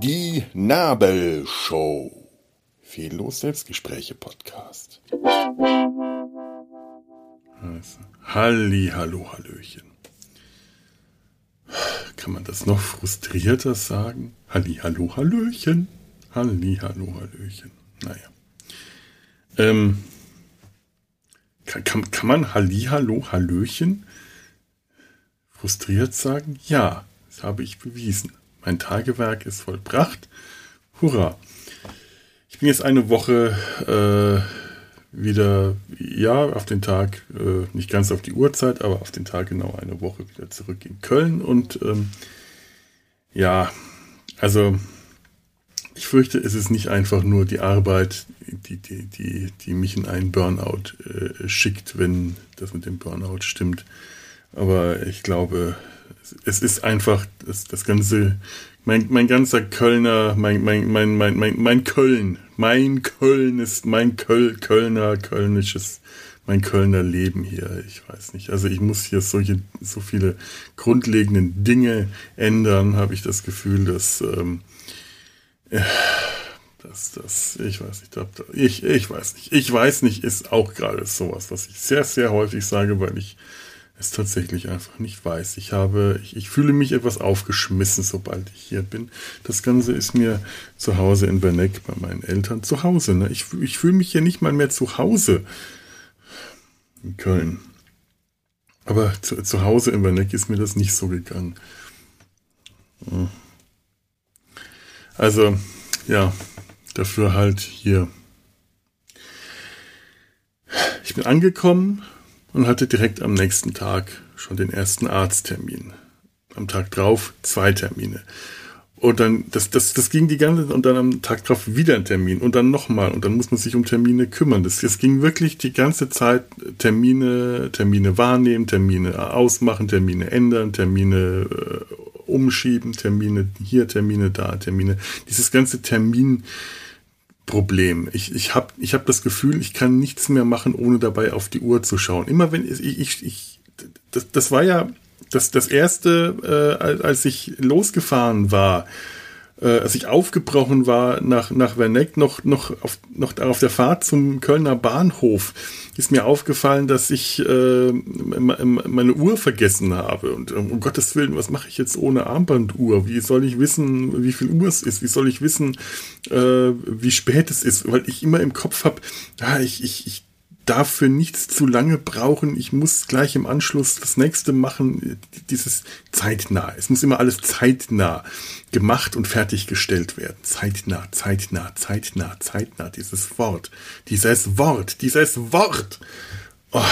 Die Nabelshow. Fehllos Selbstgespräche Podcast. Halli, hallo, hallöchen. Kann man das noch frustrierter sagen? Halli, hallo, hallöchen. Halli, hallo, hallöchen. Naja. Ähm, kann, kann, kann man Halli, hallo, hallöchen frustriert sagen? Ja, das habe ich bewiesen. Mein Tagewerk ist vollbracht. Hurra. Ich bin jetzt eine Woche äh, wieder, ja, auf den Tag, äh, nicht ganz auf die Uhrzeit, aber auf den Tag genau eine Woche wieder zurück in Köln. Und ähm, ja, also ich fürchte, es ist nicht einfach nur die Arbeit, die, die, die, die mich in einen Burnout äh, schickt, wenn das mit dem Burnout stimmt. Aber ich glaube, es ist einfach das, das ganze, mein, mein ganzer Kölner, mein, mein, mein, mein, mein, mein Köln, mein Köln ist mein Köl, Kölner, kölnisches, mein Kölner Leben hier. Ich weiß nicht. Also ich muss hier solche, so viele grundlegenden Dinge ändern, habe ich das Gefühl, dass, ähm, das, das, ich weiß nicht, ich, ich weiß nicht. Ich weiß nicht, ist auch gerade sowas, was ich sehr, sehr häufig sage, weil ich es tatsächlich einfach nicht weiß. Ich habe, ich, ich, fühle mich etwas aufgeschmissen, sobald ich hier bin. Das Ganze ist mir zu Hause in Berneck bei meinen Eltern zu Hause. Ne? Ich, ich fühle mich hier nicht mal mehr zu Hause in Köln. Aber zu, zu Hause in Berneck ist mir das nicht so gegangen. Hm. Also, ja, dafür halt hier. Ich bin angekommen und hatte direkt am nächsten Tag schon den ersten Arzttermin. Am Tag drauf zwei Termine. Und dann, das, das, das ging die ganze, und dann am Tag drauf wieder ein Termin und dann nochmal und dann muss man sich um Termine kümmern. Das, das ging wirklich die ganze Zeit Termine, Termine wahrnehmen, Termine ausmachen, Termine ändern, Termine äh, umschieben, Termine hier, Termine da, Termine. Dieses ganze Termin, Problem. Ich, ich habe ich hab das Gefühl, ich kann nichts mehr machen, ohne dabei auf die Uhr zu schauen. Immer wenn ich, ich, ich das, das war ja das, das erste, äh, als ich losgefahren war, äh, als ich aufgebrochen war nach, nach Werneck, noch, noch, auf, noch auf der Fahrt zum Kölner Bahnhof, ist mir aufgefallen, dass ich äh, meine Uhr vergessen habe. Und um Gottes Willen, was mache ich jetzt ohne Armbanduhr? Wie soll ich wissen, wie viel Uhr es ist? Wie soll ich wissen, äh, wie spät es ist? Weil ich immer im Kopf habe, ja, ich, ich, ich darf für nichts zu lange brauchen. Ich muss gleich im Anschluss das nächste machen. Dieses zeitnah. Es muss immer alles zeitnah gemacht und fertiggestellt werden. Zeitnah, zeitnah, zeitnah, zeitnah. Dieses Wort. Dieses Wort. Dieses Wort. Oh.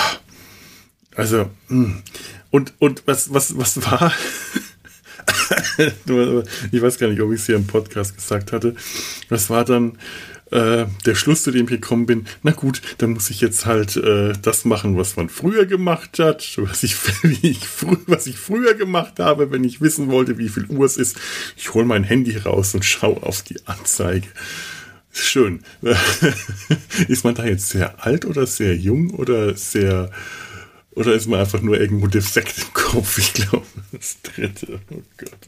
Also, hm. und, und was, was, was war? ich weiß gar nicht, ob ich es hier im Podcast gesagt hatte. Was war dann äh, der Schluss, zu dem ich gekommen bin, na gut, dann muss ich jetzt halt äh, das machen, was man früher gemacht hat, was ich, ich was ich früher gemacht habe, wenn ich wissen wollte, wie viel Uhr es ist. Ich hole mein Handy raus und schaue auf die Anzeige. Schön. ist man da jetzt sehr alt oder sehr jung oder sehr oder ist man einfach nur irgendwo defekt im Kopf? Ich glaube, das dritte. Oh Gott.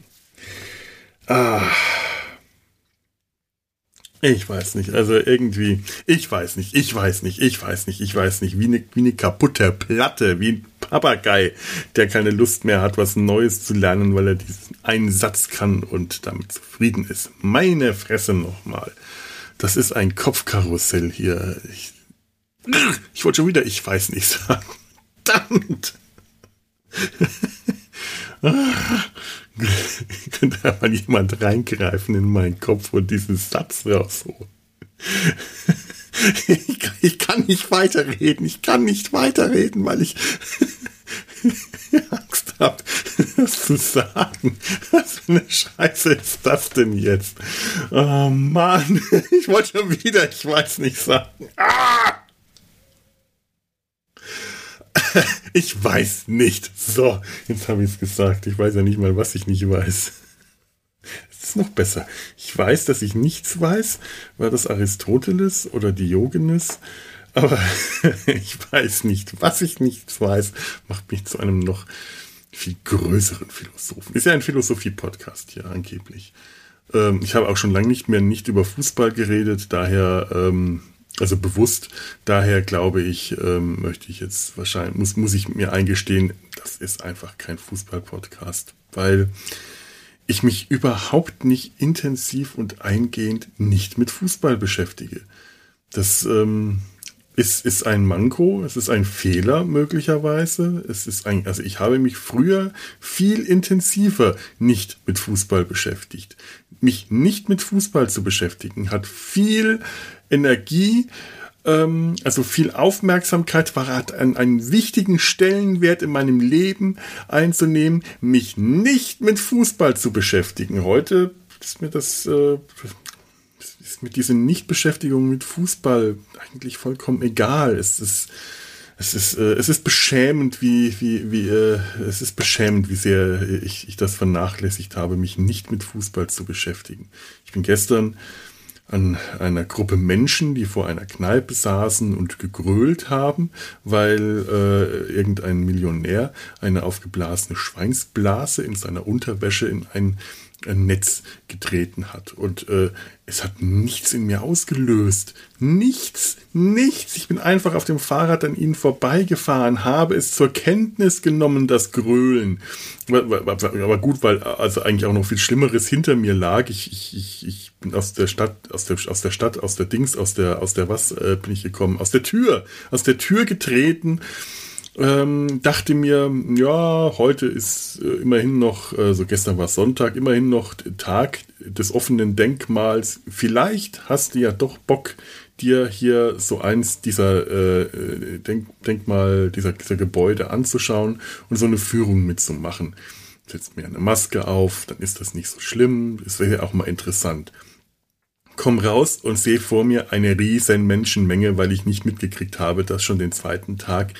Ah. Ich weiß nicht, also irgendwie, ich weiß nicht, ich weiß nicht, ich weiß nicht, ich weiß nicht, wie eine, wie eine kaputte Platte, wie ein Papagei, der keine Lust mehr hat, was Neues zu lernen, weil er diesen einen Satz kann und damit zufrieden ist. Meine Fresse nochmal. Das ist ein Kopfkarussell hier. Ich, ich wollte schon wieder, ich weiß nicht sagen. Verdammt! Könnte da mal jemand reingreifen in meinen Kopf und diesen Satz rausholen. ich, ich kann nicht weiterreden, ich kann nicht weiterreden, weil ich Angst habe, das zu sagen. Was für eine Scheiße ist das denn jetzt? Oh Mann, ich wollte schon wieder, ich weiß nicht sagen. Ah! ich weiß nicht. So, jetzt habe ich es gesagt. Ich weiß ja nicht mal, was ich nicht weiß. Es ist noch besser. Ich weiß, dass ich nichts weiß, weil das Aristoteles oder Diogenes Aber ich weiß nicht, was ich nicht weiß, macht mich zu einem noch viel größeren Philosophen. Ist ja ein Philosophie-Podcast hier angeblich. Ähm, ich habe auch schon lange nicht mehr nicht über Fußball geredet, daher, ähm, also bewusst, daher glaube ich, ähm, möchte ich jetzt wahrscheinlich, muss, muss ich mir eingestehen, das ist einfach kein Fußball-Podcast, weil ich mich überhaupt nicht intensiv und eingehend nicht mit Fußball beschäftige. Das ähm, ist, ist ein Manko, es ist ein Fehler möglicherweise. Es ist ein, also ich habe mich früher viel intensiver nicht mit Fußball beschäftigt. Mich nicht mit Fußball zu beschäftigen hat viel Energie, ähm, also viel Aufmerksamkeit war, hat einen, einen wichtigen Stellenwert in meinem Leben einzunehmen, mich nicht mit Fußball zu beschäftigen. Heute ist mir das, äh, ist mit dieser Nichtbeschäftigung mit Fußball eigentlich vollkommen egal. Es ist, es ist, äh, es ist beschämend, wie, wie, wie, äh, es ist beschämend, wie sehr ich, ich das vernachlässigt habe, mich nicht mit Fußball zu beschäftigen. Ich bin gestern an einer Gruppe Menschen, die vor einer Kneipe saßen und gegrölt haben, weil äh, irgendein Millionär eine aufgeblasene Schweinsblase in seiner Unterwäsche in ein Netz getreten hat. Und äh, es hat nichts in mir ausgelöst. Nichts, nichts. Ich bin einfach auf dem Fahrrad an ihnen vorbeigefahren, habe es zur Kenntnis genommen, das Grölen. Aber gut, weil also eigentlich auch noch viel Schlimmeres hinter mir lag. Ich, ich, ich, ich aus der Stadt, aus der, aus der Stadt, aus der Dings, aus der, aus der was äh, bin ich gekommen? Aus der Tür, aus der Tür getreten ähm, dachte mir, ja, heute ist äh, immerhin noch, äh, so gestern war Sonntag, immerhin noch Tag des offenen Denkmals. Vielleicht hast du ja doch Bock, dir hier so eins dieser äh, Denk Denkmal, dieser, dieser Gebäude anzuschauen und so eine Führung mitzumachen. Setzt mir eine Maske auf, dann ist das nicht so schlimm. Es wäre ja auch mal interessant. Komm raus und sehe vor mir eine riesen Menschenmenge, weil ich nicht mitgekriegt habe, dass schon den zweiten Tag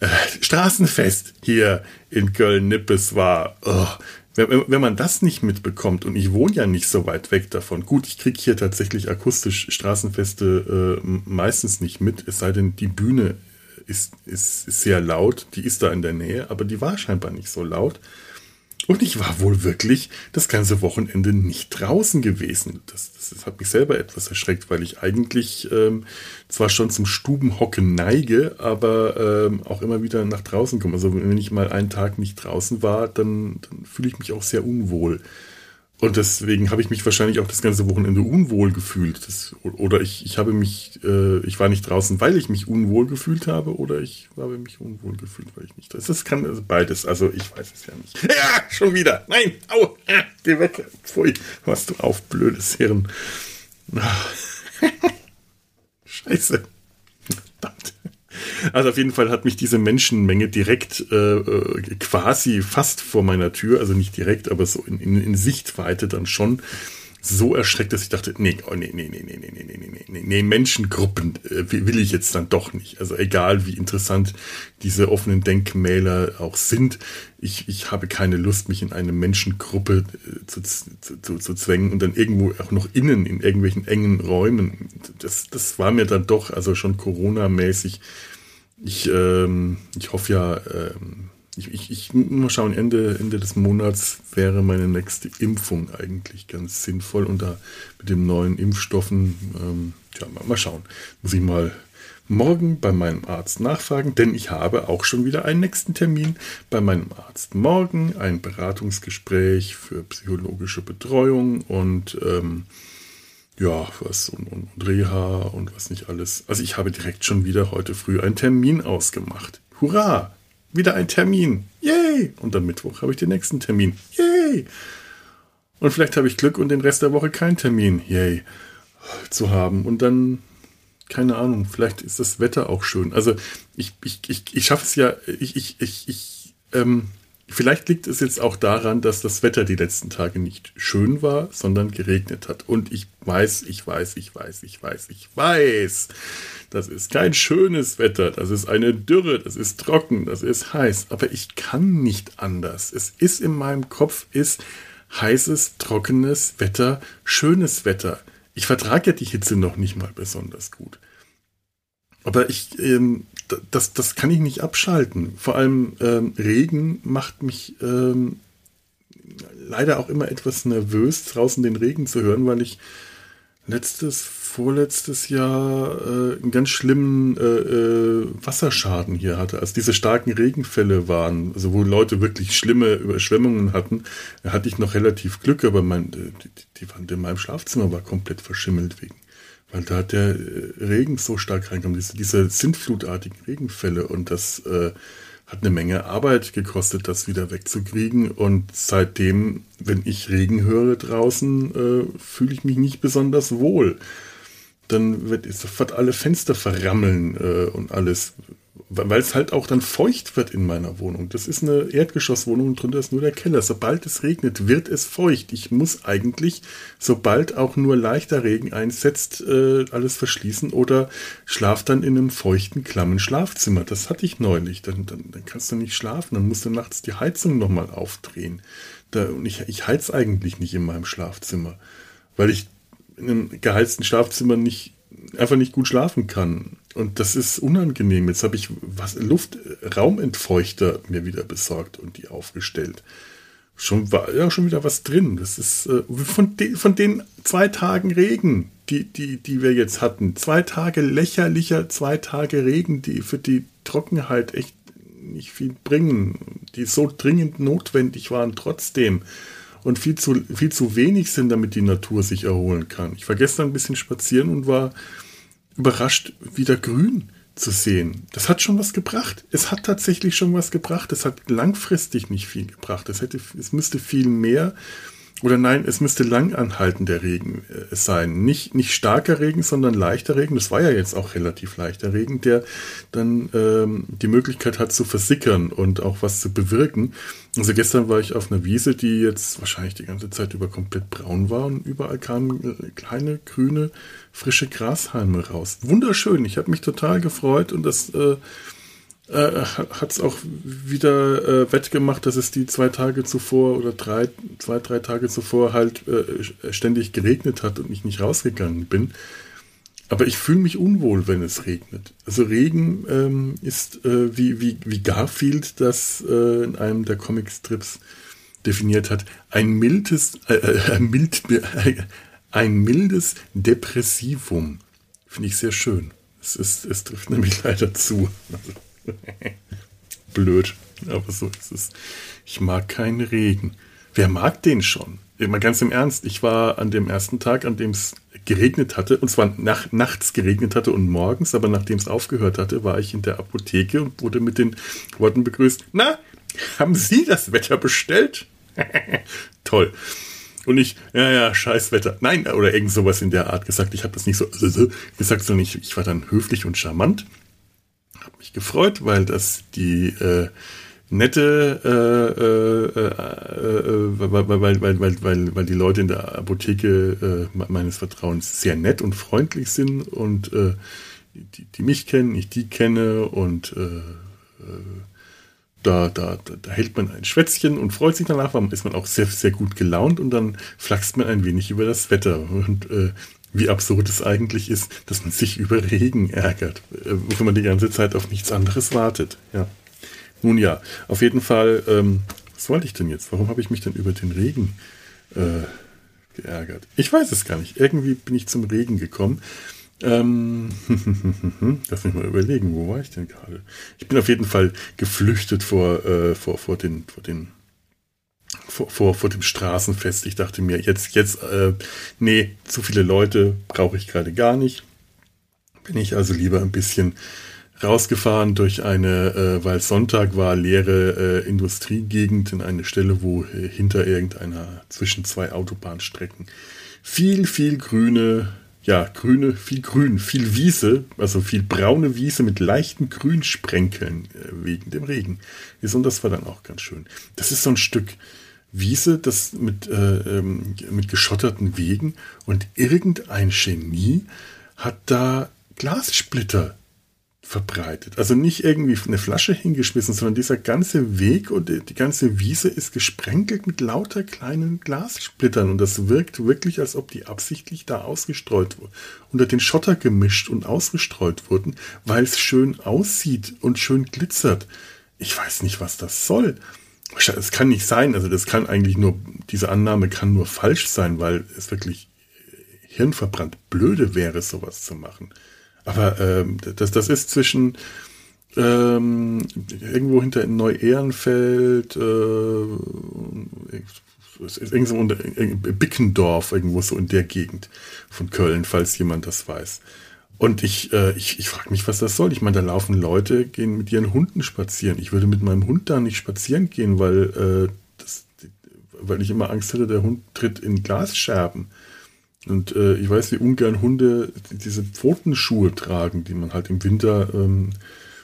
äh, Straßenfest hier in Köln-Nippes war. Oh, wenn, wenn, man das nicht mitbekommt, und ich wohne ja nicht so weit weg davon, gut, ich kriege hier tatsächlich akustisch Straßenfeste äh, meistens nicht mit, es sei denn, die Bühne ist, ist, ist sehr laut, die ist da in der Nähe, aber die war scheinbar nicht so laut. Und ich war wohl wirklich das ganze Wochenende nicht draußen gewesen. Das, das, das hat mich selber etwas erschreckt, weil ich eigentlich ähm, zwar schon zum Stubenhocken neige, aber ähm, auch immer wieder nach draußen komme. Also wenn ich mal einen Tag nicht draußen war, dann, dann fühle ich mich auch sehr unwohl. Und deswegen habe ich mich wahrscheinlich auch das ganze Wochenende unwohl gefühlt. Das, oder ich, ich habe mich, äh, ich war nicht draußen, weil ich mich unwohl gefühlt habe, oder ich habe mich unwohl gefühlt, weil ich nicht. Das, das kann also beides. Also ich weiß es ja nicht. Ja, schon wieder. Nein, au, ah, geh weg. Pfui, was du auf, blödes Hirn. Scheiße. Verdammt. Also auf jeden Fall hat mich diese Menschenmenge direkt äh, äh, quasi fast vor meiner Tür, also nicht direkt, aber so in, in, in Sichtweite dann schon so erschreckt, dass ich dachte, nee, oh, nee, nee, nee, nee, nee, nee, nee, nee, nee, Menschengruppen äh, will ich jetzt dann doch nicht. Also egal, wie interessant diese offenen Denkmäler auch sind, ich, ich habe keine Lust, mich in eine Menschengruppe äh, zu, zu, zu zwängen und dann irgendwo auch noch innen in irgendwelchen engen Räumen. Das, das war mir dann doch, also schon Corona-mäßig. Ich, ähm, ich hoffe ja, ähm, ich, ich, ich mal schauen, Ende, Ende des Monats wäre meine nächste Impfung eigentlich ganz sinnvoll. Und da mit den neuen Impfstoffen, ähm, tja, mal, mal schauen. Muss ich mal morgen bei meinem Arzt nachfragen, denn ich habe auch schon wieder einen nächsten Termin bei meinem Arzt. Morgen ein Beratungsgespräch für psychologische Betreuung und ähm, ja, was und, und, und Reha und was nicht alles. Also ich habe direkt schon wieder heute früh einen Termin ausgemacht. Hurra! wieder ein Termin. Yay! Und am Mittwoch habe ich den nächsten Termin. Yay! Und vielleicht habe ich Glück und den Rest der Woche keinen Termin. Yay! Zu haben. Und dann, keine Ahnung, vielleicht ist das Wetter auch schön. Also ich, ich, ich, ich schaffe es ja, ich, ich, ich, ich ähm, Vielleicht liegt es jetzt auch daran, dass das Wetter die letzten Tage nicht schön war, sondern geregnet hat. Und ich weiß, ich weiß, ich weiß, ich weiß, ich weiß, das ist kein schönes Wetter, das ist eine Dürre, das ist trocken, das ist heiß. Aber ich kann nicht anders. Es ist in meinem Kopf, ist heißes, trockenes Wetter, schönes Wetter. Ich vertrage ja die Hitze noch nicht mal besonders gut. Aber ich, ähm, das, das kann ich nicht abschalten. Vor allem ähm, Regen macht mich ähm, leider auch immer etwas nervös, draußen den Regen zu hören, weil ich letztes, vorletztes Jahr äh, einen ganz schlimmen äh, äh, Wasserschaden hier hatte, als diese starken Regenfälle waren, also wo Leute wirklich schlimme Überschwemmungen hatten, hatte ich noch relativ Glück, aber mein, die, die Wand in meinem Schlafzimmer war komplett verschimmelt wegen, weil da hat der äh, Regen so stark reingekommen, diese, diese sintflutartigen Regenfälle und das äh, hat eine Menge Arbeit gekostet, das wieder wegzukriegen. Und seitdem, wenn ich Regen höre draußen, äh, fühle ich mich nicht besonders wohl. Dann wird sofort alle Fenster verrammeln äh, und alles weil es halt auch dann feucht wird in meiner Wohnung. Das ist eine Erdgeschosswohnung und drunter ist nur der Keller. Sobald es regnet, wird es feucht. Ich muss eigentlich, sobald auch nur leichter Regen einsetzt, äh, alles verschließen oder schlaf dann in einem feuchten, klammen Schlafzimmer. Das hatte ich neulich. Dann, dann, dann kannst du nicht schlafen. Dann musst du nachts die Heizung nochmal aufdrehen. Da, und ich, ich heiz eigentlich nicht in meinem Schlafzimmer, weil ich in einem geheizten Schlafzimmer nicht einfach nicht gut schlafen kann. Und das ist unangenehm. Jetzt habe ich was Luft, Raumentfeuchter mir wieder besorgt und die aufgestellt. Schon war ja schon wieder was drin. Das ist äh, von, de, von den zwei Tagen Regen, die, die, die wir jetzt hatten. Zwei Tage lächerlicher, zwei Tage Regen, die für die Trockenheit echt nicht viel bringen, die so dringend notwendig waren trotzdem und viel zu, viel zu wenig sind, damit die Natur sich erholen kann. Ich war gestern ein bisschen spazieren und war überrascht, wieder grün zu sehen. Das hat schon was gebracht. Es hat tatsächlich schon was gebracht. Es hat langfristig nicht viel gebracht. Es, hätte, es müsste viel mehr oder nein, es müsste lang anhalten, der Regen äh, sein. Nicht, nicht starker Regen, sondern leichter Regen. Das war ja jetzt auch relativ leichter Regen, der dann ähm, die Möglichkeit hat zu versickern und auch was zu bewirken. Also gestern war ich auf einer Wiese, die jetzt wahrscheinlich die ganze Zeit über komplett braun war und überall kamen äh, kleine, grüne, frische Grashalme raus. Wunderschön. Ich habe mich total gefreut und das äh, äh, hat es auch wieder äh, wettgemacht, dass es die zwei Tage zuvor oder drei, zwei, drei Tage zuvor halt äh, ständig geregnet hat und ich nicht rausgegangen bin. Aber ich fühle mich unwohl, wenn es regnet. Also Regen ähm, ist äh, wie, wie, wie Garfield das äh, in einem der Comicstrips definiert hat, ein mildes, äh, äh mild, ein mildes Depressivum. Finde ich sehr schön. Es, ist, es trifft nämlich leider zu. Blöd, aber so ist es. Ich mag keinen Regen. Wer mag den schon? Mal ganz im Ernst, ich war an dem ersten Tag, an dem es geregnet hatte, und zwar nach, nachts geregnet hatte und morgens, aber nachdem es aufgehört hatte, war ich in der Apotheke und wurde mit den Worten begrüßt, na, haben Sie das Wetter bestellt? Toll. Und ich, ja, ja, scheiß Wetter. Nein, oder irgend sowas in der Art gesagt. Ich habe das nicht so gesagt, sondern ich, ich war dann höflich und charmant mich gefreut, weil das die äh, nette, äh, äh, äh, weil, weil, weil, weil, weil, weil die Leute in der Apotheke äh, meines Vertrauens sehr nett und freundlich sind und äh, die, die mich kennen, ich die kenne und äh, da, da, da hält man ein Schwätzchen und freut sich danach, ist man auch sehr, sehr gut gelaunt und dann flaxt man ein wenig über das Wetter. Und äh, wie absurd es eigentlich ist, dass man sich über Regen ärgert, äh, wenn man die ganze Zeit auf nichts anderes wartet. Ja. Nun ja, auf jeden Fall, ähm, was wollte ich denn jetzt? Warum habe ich mich denn über den Regen äh, geärgert? Ich weiß es gar nicht. Irgendwie bin ich zum Regen gekommen. Ähm, lass mich mal überlegen, wo war ich denn gerade? Ich bin auf jeden Fall geflüchtet vor, äh, vor, vor den, vor den vor, vor, vor dem Straßenfest. Ich dachte mir, jetzt, jetzt, äh, nee, zu viele Leute brauche ich gerade gar nicht. Bin ich also lieber ein bisschen rausgefahren durch eine, äh, weil Sonntag war, leere äh, Industriegegend in eine Stelle, wo äh, hinter irgendeiner zwischen zwei Autobahnstrecken viel, viel grüne, ja, grüne, viel Grün, viel Wiese, also viel braune Wiese mit leichten Grünsprenkeln äh, wegen dem Regen ist. Und das war dann auch ganz schön. Das ist so ein Stück, Wiese, das mit, äh, ähm, mit geschotterten Wegen und irgendein Genie hat da Glassplitter verbreitet. Also nicht irgendwie eine Flasche hingeschmissen, sondern dieser ganze Weg und die ganze Wiese ist gesprenkelt mit lauter kleinen Glassplittern und das wirkt wirklich, als ob die absichtlich da ausgestreut wurden, unter den Schotter gemischt und ausgestreut wurden, weil es schön aussieht und schön glitzert. Ich weiß nicht, was das soll. Es kann nicht sein, also das kann eigentlich nur, diese Annahme kann nur falsch sein, weil es wirklich hirnverbrannt blöde wäre, sowas zu machen. Aber ähm, das, das ist zwischen ähm, irgendwo hinter Neu-Ehrenfeld, äh, irgendwo unter Bickendorf, irgendwo so in der Gegend von Köln, falls jemand das weiß. Und ich, äh, ich, ich frage mich, was das soll. Ich meine, da laufen Leute, gehen mit ihren Hunden spazieren. Ich würde mit meinem Hund da nicht spazieren gehen, weil, äh, das, weil ich immer Angst hätte, der Hund tritt in Glasscherben. Und äh, ich weiß, wie ungern Hunde diese Pfotenschuhe tragen, die man halt im Winter ähm,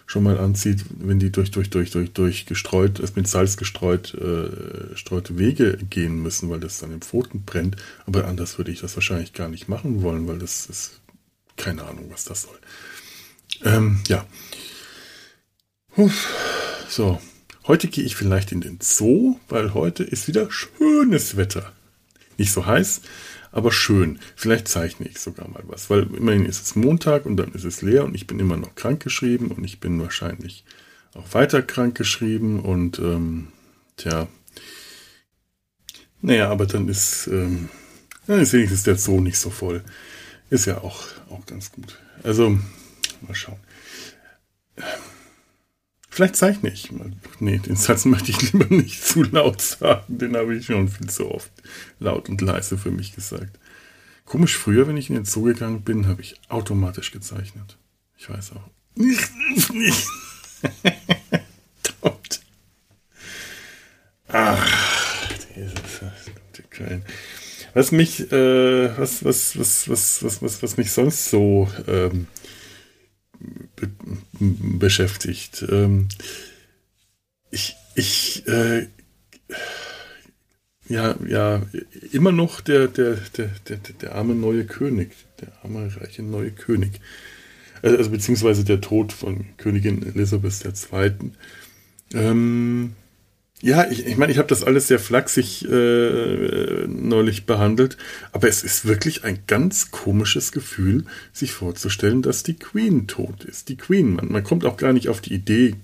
schon mal anzieht, wenn die durch, durch, durch, durch, durch gestreut, mit Salz gestreut, äh, streute Wege gehen müssen, weil das dann im Pfoten brennt. Aber anders würde ich das wahrscheinlich gar nicht machen wollen, weil das ist keine Ahnung, was das soll. Ähm, ja. Uff. So. Heute gehe ich vielleicht in den Zoo, weil heute ist wieder schönes Wetter. Nicht so heiß, aber schön. Vielleicht zeichne ich sogar mal was, weil immerhin ist es Montag und dann ist es leer und ich bin immer noch krank geschrieben und ich bin wahrscheinlich auch weiter krank geschrieben und ähm, tja, naja, aber dann ist, ähm, dann ist wenigstens der Zoo nicht so voll. Ist ja auch, auch ganz gut. Also, mal schauen. Vielleicht zeichne ich. Nee, den Satz möchte ich lieber nicht zu laut sagen. Den habe ich schon viel zu oft laut und leise für mich gesagt. Komisch, früher, wenn ich in den Zoo gegangen bin, habe ich automatisch gezeichnet. Ich weiß auch. Nicht, nicht. Ach, dieses Köln. Was mich, äh, was, was, was, was, was, was, was mich sonst so ähm, be beschäftigt. Ähm, ich, ich, äh, ja, ja, immer noch der, der, der, der, der arme neue König, der arme reiche neue König. Also, also beziehungsweise der Tod von Königin Elisabeth II. Ähm, ja, ich, ich meine, ich habe das alles sehr flachsig äh, neulich behandelt, aber es ist wirklich ein ganz komisches Gefühl, sich vorzustellen, dass die Queen tot ist. Die Queen, man, man kommt auch gar nicht auf die Idee,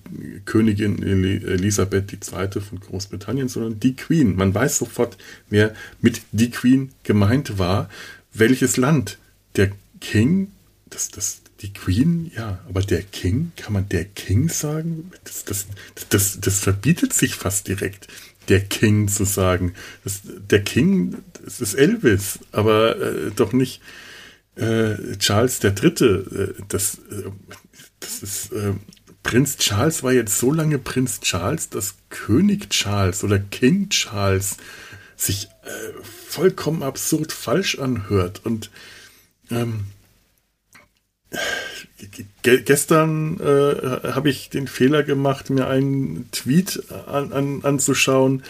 Königin Elisabeth II. von Großbritannien, sondern die Queen. Man weiß sofort, wer mit die Queen gemeint war, welches Land. Der King, das, das, die Queen, ja, aber der King, kann man der King sagen? Das, das, das, das verbietet sich fast direkt, der King zu sagen. Das, der King, das ist Elvis, aber äh, doch nicht äh, Charles der Dritte. Äh, das, äh, das ist äh, Prinz Charles war jetzt so lange Prinz Charles, dass König Charles oder King Charles sich äh, vollkommen absurd falsch anhört und ähm, gestern äh, habe ich den Fehler gemacht, mir einen Tweet an, an, anzuschauen,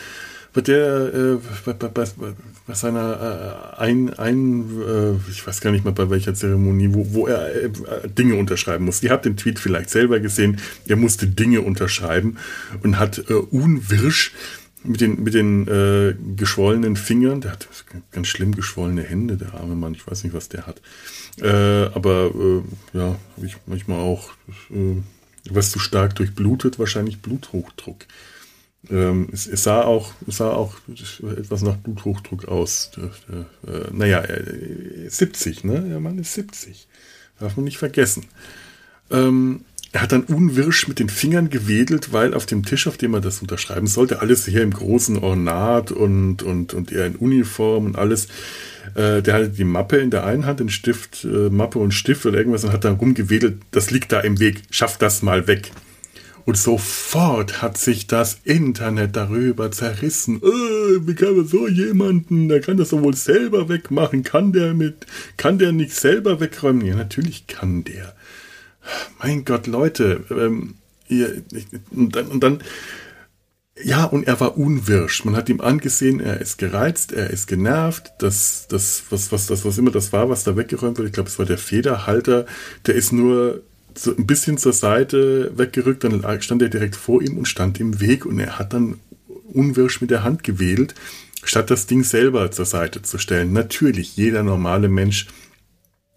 bei der äh, bei, bei, bei, seiner äh, ein, ein äh, ich weiß gar nicht mal bei welcher Zeremonie, wo, wo er äh, Dinge unterschreiben muss. Ihr habt den Tweet vielleicht selber gesehen. Er musste Dinge unterschreiben und hat äh, unwirsch mit den, mit den äh, geschwollenen Fingern, der hat ganz schlimm geschwollene Hände, der arme Mann, ich weiß nicht, was der hat. Äh, aber äh, ja, habe ich manchmal auch äh, was zu stark durchblutet, wahrscheinlich Bluthochdruck. Ähm, es, es, sah auch, es sah auch etwas nach Bluthochdruck aus. Äh, äh, naja, 70, ne? Der Mann ist 70. Darf man nicht vergessen. Ähm, er hat dann unwirsch mit den Fingern gewedelt, weil auf dem Tisch, auf dem er das unterschreiben sollte, alles hier im großen Ornat und, und, und er in Uniform und alles. Äh, der hatte die Mappe in der einen Hand, den Stift, äh, Mappe und Stift oder irgendwas und hat dann rumgewedelt, das liegt da im Weg, schaff das mal weg. Und sofort hat sich das Internet darüber zerrissen. Äh, wie kann man so jemanden, der kann das doch wohl selber wegmachen. Kann der mit, kann der nicht selber wegräumen? Ja, natürlich kann der mein Gott, Leute, ähm, ihr, und, dann, und dann, ja, und er war unwirsch. Man hat ihm angesehen, er ist gereizt, er ist genervt. Das, das, was, was, das, was immer das war, was da weggeräumt wurde, ich glaube, es war der Federhalter, der ist nur so ein bisschen zur Seite weggerückt, dann stand er direkt vor ihm und stand im Weg und er hat dann unwirsch mit der Hand gewedelt, statt das Ding selber zur Seite zu stellen. Natürlich, jeder normale Mensch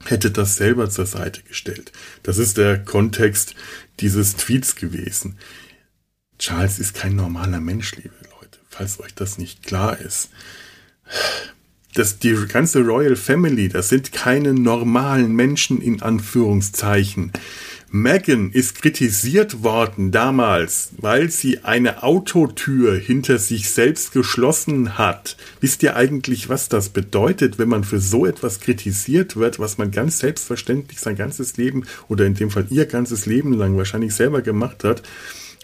hätte das selber zur Seite gestellt. Das ist der Kontext dieses Tweets gewesen. Charles ist kein normaler Mensch, liebe Leute, falls euch das nicht klar ist. Das, die ganze Royal Family, das sind keine normalen Menschen in Anführungszeichen. Meghan ist kritisiert worden damals, weil sie eine Autotür hinter sich selbst geschlossen hat. Wisst ihr eigentlich, was das bedeutet, wenn man für so etwas kritisiert wird, was man ganz selbstverständlich sein ganzes Leben oder in dem Fall ihr ganzes Leben lang wahrscheinlich selber gemacht hat?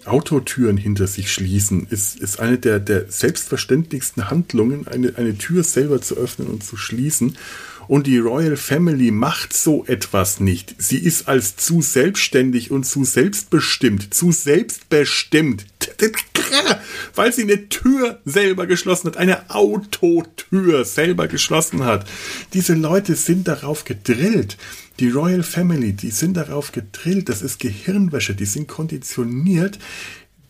Autotüren hinter sich schließen ist, ist eine der, der selbstverständlichsten Handlungen, eine, eine Tür selber zu öffnen und zu schließen. Und die Royal Family macht so etwas nicht. Sie ist als zu selbstständig und zu selbstbestimmt, zu selbstbestimmt, weil sie eine Tür selber geschlossen hat, eine Autotür selber geschlossen hat. Diese Leute sind darauf gedrillt. Die Royal Family, die sind darauf gedrillt, das ist Gehirnwäsche, die sind konditioniert,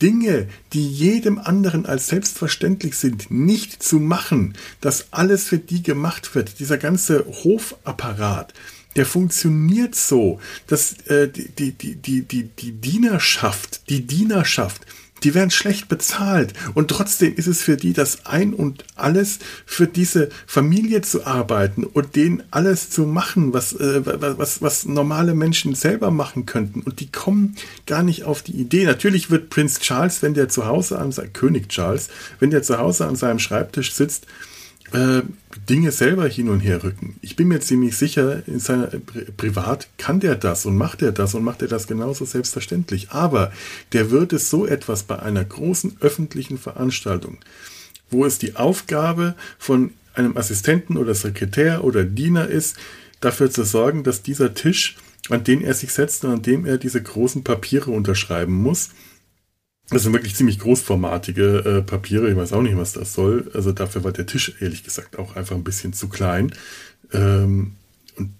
Dinge, die jedem anderen als selbstverständlich sind, nicht zu machen, dass alles für die gemacht wird, dieser ganze Hofapparat, der funktioniert so, dass äh, die, die, die, die, die Dienerschaft, die Dienerschaft, die werden schlecht bezahlt und trotzdem ist es für die das Ein und alles für diese Familie zu arbeiten und denen alles zu machen, was, äh, was, was normale Menschen selber machen könnten. Und die kommen gar nicht auf die Idee. Natürlich wird Prinz Charles, wenn der zu Hause an König Charles, wenn der zu Hause an seinem Schreibtisch sitzt, äh, Dinge selber hin und her rücken. Ich bin mir ziemlich sicher, in seiner Pri privat kann der das und macht er das und macht er das genauso selbstverständlich. Aber der wird es so etwas bei einer großen öffentlichen Veranstaltung, wo es die Aufgabe von einem Assistenten oder Sekretär oder Diener ist, dafür zu sorgen, dass dieser Tisch, an den er sich setzt und an dem er diese großen Papiere unterschreiben muss, das sind wirklich ziemlich großformatige äh, Papiere. Ich weiß auch nicht, was das soll. Also dafür war der Tisch ehrlich gesagt auch einfach ein bisschen zu klein. Ähm, und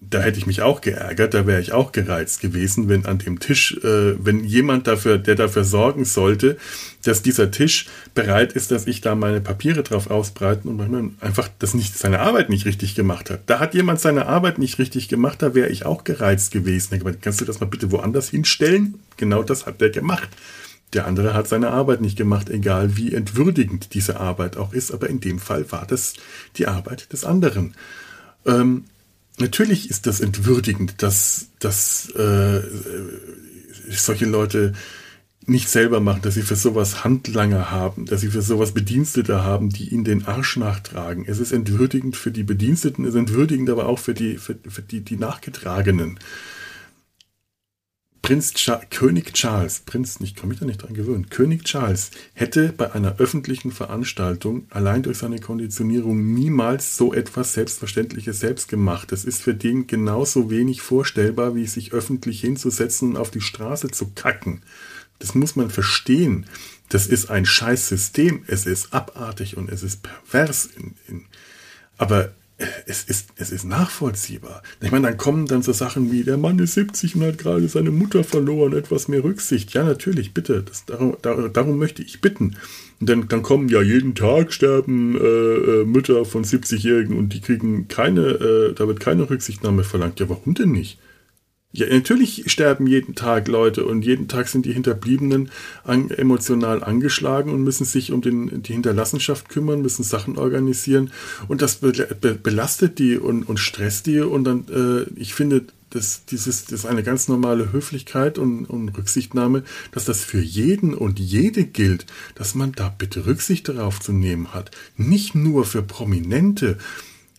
da hätte ich mich auch geärgert. Da wäre ich auch gereizt gewesen, wenn an dem Tisch, äh, wenn jemand dafür, der dafür sorgen sollte, dass dieser Tisch bereit ist, dass ich da meine Papiere drauf ausbreiten und einfach das nicht seine Arbeit nicht richtig gemacht hat. Da hat jemand seine Arbeit nicht richtig gemacht. Da wäre ich auch gereizt gewesen. Kannst du das mal bitte woanders hinstellen? Genau das hat der gemacht. Der andere hat seine Arbeit nicht gemacht, egal wie entwürdigend diese Arbeit auch ist, aber in dem Fall war das die Arbeit des anderen. Ähm, natürlich ist das entwürdigend, dass, dass äh, solche Leute nicht selber machen, dass sie für sowas Handlanger haben, dass sie für sowas Bedienstete haben, die ihnen den Arsch nachtragen. Es ist entwürdigend für die Bediensteten, es ist entwürdigend aber auch für die, für, für die, die Nachgetragenen. Prinz Cha König Charles, Prinz, ich kann mich da nicht dran gewöhnen, König Charles hätte bei einer öffentlichen Veranstaltung allein durch seine Konditionierung niemals so etwas Selbstverständliches selbst gemacht. Das ist für den genauso wenig vorstellbar, wie sich öffentlich hinzusetzen und auf die Straße zu kacken. Das muss man verstehen. Das ist ein scheiß System. Es ist abartig und es ist pervers. In, in, aber es ist, es ist nachvollziehbar. Ich meine, dann kommen dann so Sachen wie, der Mann ist 70 und hat gerade seine Mutter verloren, etwas mehr Rücksicht. Ja, natürlich, bitte. Das, darum, darum möchte ich bitten. Und dann, dann kommen ja jeden Tag sterben äh, äh Mütter von 70-Jährigen und die kriegen keine, äh, da wird keine Rücksichtnahme verlangt. Ja, warum denn nicht? Ja, natürlich sterben jeden Tag Leute und jeden Tag sind die Hinterbliebenen an, emotional angeschlagen und müssen sich um den, die Hinterlassenschaft kümmern, müssen Sachen organisieren und das be, be, belastet die und, und stresst die und dann, äh, ich finde, das, dieses, das ist eine ganz normale Höflichkeit und, und Rücksichtnahme, dass das für jeden und jede gilt, dass man da bitte Rücksicht darauf zu nehmen hat. Nicht nur für Prominente,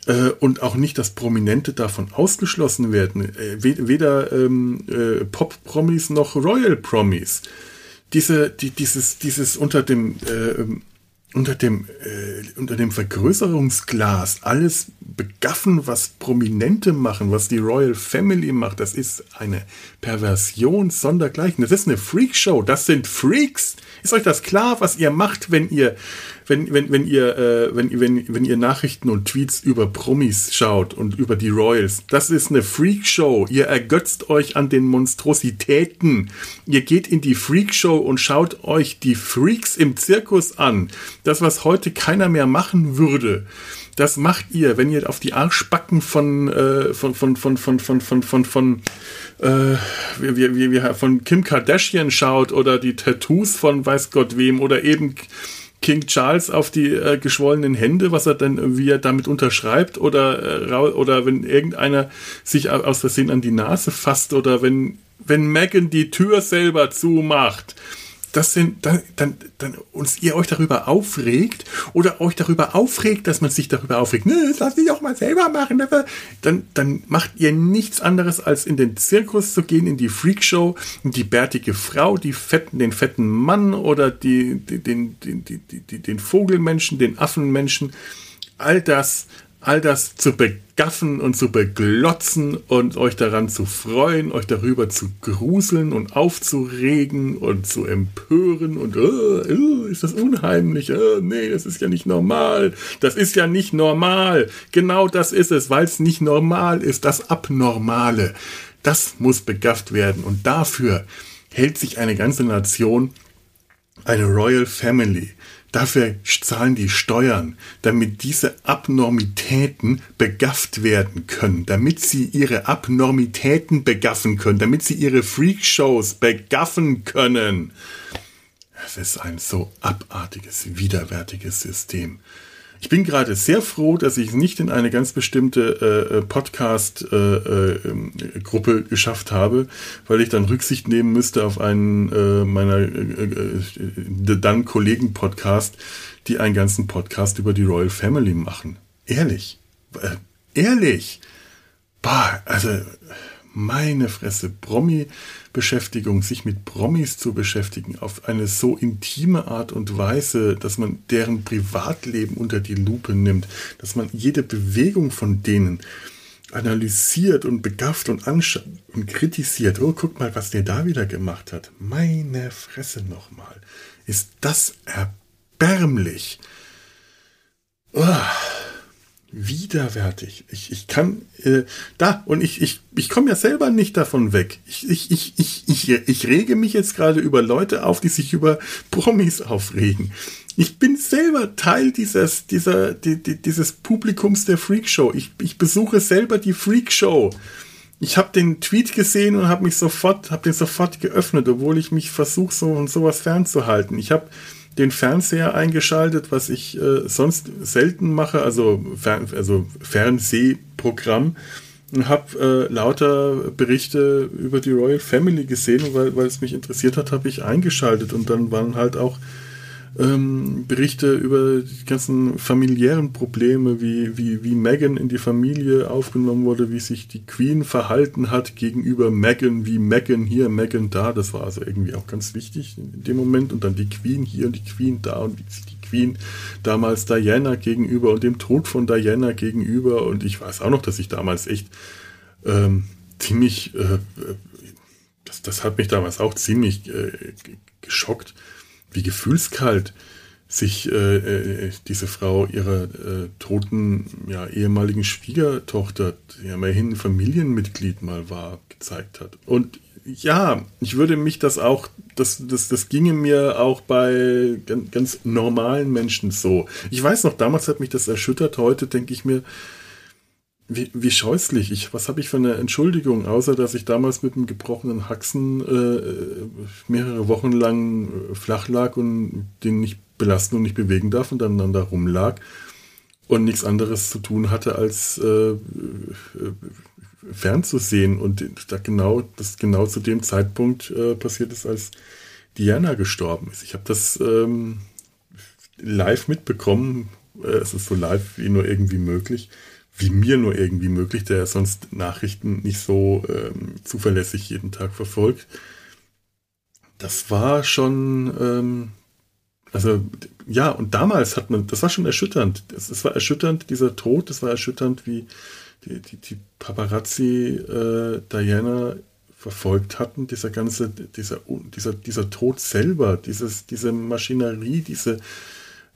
äh, und auch nicht, dass Prominente davon ausgeschlossen werden. Äh, weder ähm, äh, Pop-Promis noch Royal-Promis. Diese, die, dieses, dieses unter dem, äh, unter dem, äh, unter dem Vergrößerungsglas alles begaffen, was Prominente machen, was die Royal Family macht. Das ist eine Perversion sondergleichen. Das ist eine Freakshow. Das sind Freaks. Ist euch das klar, was ihr macht, wenn ihr, wenn, wenn, wenn ihr, äh, wenn, wenn, wenn ihr Nachrichten und Tweets über Promis schaut und über die Royals? Das ist eine Freakshow. Ihr ergötzt euch an den Monstrositäten. Ihr geht in die Freakshow und schaut euch die Freaks im Zirkus an. Das, was heute keiner mehr machen würde das macht ihr, wenn ihr auf die Arschbacken von äh, von von von von von von von von äh, wie, wie, wie, von Kim Kardashian schaut oder die Tattoos von weiß Gott wem oder eben King Charles auf die äh, geschwollenen Hände, was er dann, wie er damit unterschreibt, oder, äh, oder wenn irgendeiner sich aus Versehen an die Nase fasst, oder wenn, wenn Megan die Tür selber zumacht das sind, dann, dann, dann uns ihr euch darüber aufregt oder euch darüber aufregt, dass man sich darüber aufregt, ne, das lass ich auch mal selber machen, ne, dann, dann macht ihr nichts anderes, als in den Zirkus zu gehen, in die Freakshow, in die bärtige Frau, die fetten, den fetten Mann oder die, die den, den, die, die, den Vogelmenschen, den Affenmenschen, all das all das zu begaffen und zu beglotzen und euch daran zu freuen, euch darüber zu gruseln und aufzuregen und zu empören und oh, oh, ist das unheimlich, oh, nee, das ist ja nicht normal, das ist ja nicht normal, genau das ist es, weil es nicht normal ist, das Abnormale, das muss begafft werden und dafür hält sich eine ganze Nation, eine Royal Family, Dafür zahlen die Steuern, damit diese Abnormitäten begafft werden können, damit sie ihre Abnormitäten begaffen können, damit sie ihre Freakshows begaffen können. Es ist ein so abartiges, widerwärtiges System. Ich bin gerade sehr froh, dass ich es nicht in eine ganz bestimmte äh, äh Podcast-Gruppe äh, äh, geschafft habe, weil ich dann Rücksicht nehmen müsste auf einen äh, meiner äh, äh, dann Kollegen-Podcast, die einen ganzen Podcast über die Royal Family machen. Ehrlich. Äh, ehrlich. Bah, also meine Fresse, Promi-Beschäftigung, sich mit Promis zu beschäftigen, auf eine so intime Art und Weise, dass man deren Privatleben unter die Lupe nimmt, dass man jede Bewegung von denen analysiert und begafft und anschaut und kritisiert. Oh, guck mal, was der da wieder gemacht hat. Meine Fresse nochmal. Ist das erbärmlich. Oh widerwärtig. Ich, ich kann äh, da und ich, ich, ich komme ja selber nicht davon weg. Ich, ich, ich, ich, ich, ich rege mich jetzt gerade über Leute auf, die sich über Promis aufregen. Ich bin selber Teil dieses, dieser, die, die, dieses Publikums der Freakshow. Ich, ich besuche selber die Freakshow. Ich habe den Tweet gesehen und habe mich sofort, habe den sofort geöffnet, obwohl ich mich versuche, so sowas fernzuhalten. Ich habe den Fernseher eingeschaltet, was ich äh, sonst selten mache, also, Fer also Fernsehprogramm und habe äh, lauter Berichte über die Royal Family gesehen, weil, weil es mich interessiert hat, habe ich eingeschaltet. Und dann waren halt auch ähm, Berichte über die ganzen familiären Probleme, wie, wie, wie Meghan in die Familie aufgenommen wurde, wie sich die Queen verhalten hat gegenüber Meghan, wie Meghan hier, Meghan da. Das war also irgendwie auch ganz wichtig in dem Moment. Und dann die Queen hier und die Queen da und wie sich die Queen damals Diana gegenüber und dem Tod von Diana gegenüber. Und ich weiß auch noch, dass ich damals echt ähm, ziemlich, äh, äh das, das hat mich damals auch ziemlich äh, geschockt wie gefühlskalt sich äh, äh, diese Frau ihrer äh, toten ja, ehemaligen Schwiegertochter, die ja immerhin Familienmitglied mal war, gezeigt hat. Und ja, ich würde mich das auch, das, das, das ginge mir auch bei ganz, ganz normalen Menschen so. Ich weiß noch, damals hat mich das erschüttert, heute denke ich mir, wie, wie scheußlich. Ich, was habe ich für eine Entschuldigung, außer dass ich damals mit einem gebrochenen Haxen äh, mehrere Wochen lang äh, flach lag und den nicht belasten und nicht bewegen darf und dann, dann da rumlag und nichts anderes zu tun hatte, als äh, äh, fernzusehen. Und da genau, das genau zu dem Zeitpunkt äh, passiert ist, als Diana gestorben ist. Ich habe das ähm, live mitbekommen. Äh, es ist so live wie nur irgendwie möglich wie mir nur irgendwie möglich, der sonst Nachrichten nicht so ähm, zuverlässig jeden Tag verfolgt. Das war schon, ähm, Also ja, und damals hat man, das war schon erschütternd. Das, das war erschütternd, dieser Tod, das war erschütternd, wie die, die, die Paparazzi äh, Diana verfolgt hatten, dieser ganze, dieser, dieser, dieser Tod selber, dieses, diese Maschinerie, diese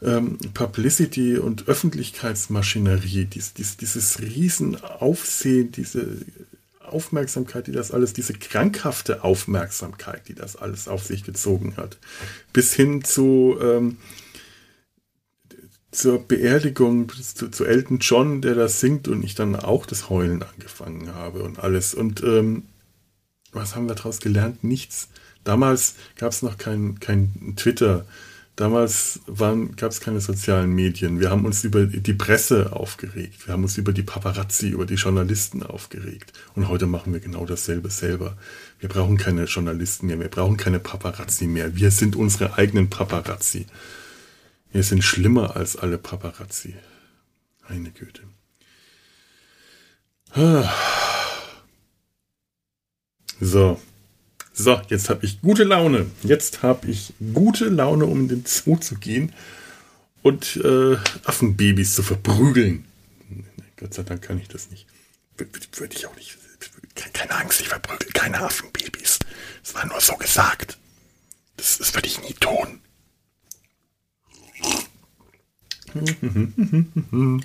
ähm, Publicity und Öffentlichkeitsmaschinerie, dies, dies, dieses Riesenaufsehen, diese Aufmerksamkeit, die das alles, diese krankhafte Aufmerksamkeit, die das alles auf sich gezogen hat, bis hin zu ähm, zur Beerdigung zu, zu, Elton John, der das singt und ich dann auch das Heulen angefangen habe und alles. Und ähm, was haben wir daraus gelernt? Nichts. Damals gab es noch kein, kein Twitter. Damals gab es keine sozialen Medien. Wir haben uns über die Presse aufgeregt. Wir haben uns über die Paparazzi, über die Journalisten aufgeregt. Und heute machen wir genau dasselbe selber. Wir brauchen keine Journalisten mehr. Wir brauchen keine Paparazzi mehr. Wir sind unsere eigenen Paparazzi. Wir sind schlimmer als alle Paparazzi. Eine Güte. Ah. So, so, jetzt habe ich gute Laune. Jetzt habe ich gute Laune, um in den Zoo zu gehen und äh, Affenbabys zu verprügeln. Gott sei Dank kann ich das nicht. Würde ich auch nicht. Keine Angst, ich verprügel keine Affenbabys. Das war nur so gesagt. Das, das würde ich nie tun.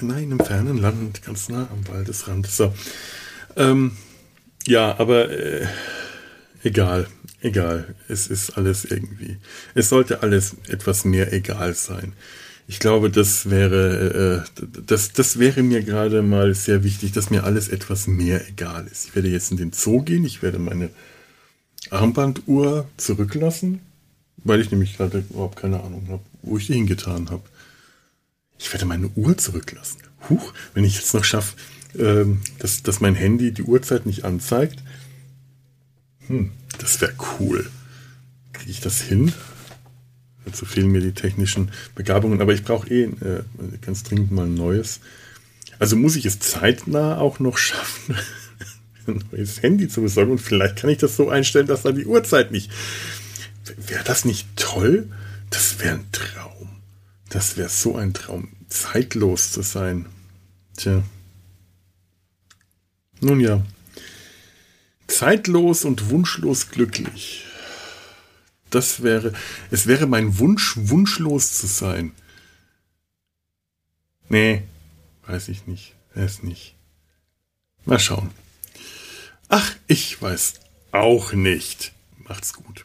Nein, im fernen Land, ganz nah am Waldesrand. So. Ähm, ja, aber äh, egal, egal. Es ist alles irgendwie. Es sollte alles etwas mehr egal sein. Ich glaube, das wäre, äh, das, das wäre mir gerade mal sehr wichtig, dass mir alles etwas mehr egal ist. Ich werde jetzt in den Zoo gehen, ich werde meine Armbanduhr zurücklassen, weil ich nämlich gerade überhaupt keine Ahnung habe, wo ich die hingetan habe. Ich werde meine Uhr zurücklassen. Huch, wenn ich jetzt noch schaffe, ähm, dass, dass mein Handy die Uhrzeit nicht anzeigt. Hm, das wäre cool. Kriege ich das hin? Dazu fehlen mir die technischen Begabungen, aber ich brauche eh äh, ganz dringend mal ein neues. Also muss ich es zeitnah auch noch schaffen, ein neues Handy zu besorgen und vielleicht kann ich das so einstellen, dass da die Uhrzeit nicht. Wäre das nicht toll? Das wäre ein Traum. Das wäre so ein Traum, zeitlos zu sein. Tja. Nun ja. Zeitlos und wunschlos glücklich. Das wäre, es wäre mein Wunsch, wunschlos zu sein. Nee, weiß ich nicht. Es nicht. Mal schauen. Ach, ich weiß auch nicht. Macht's gut.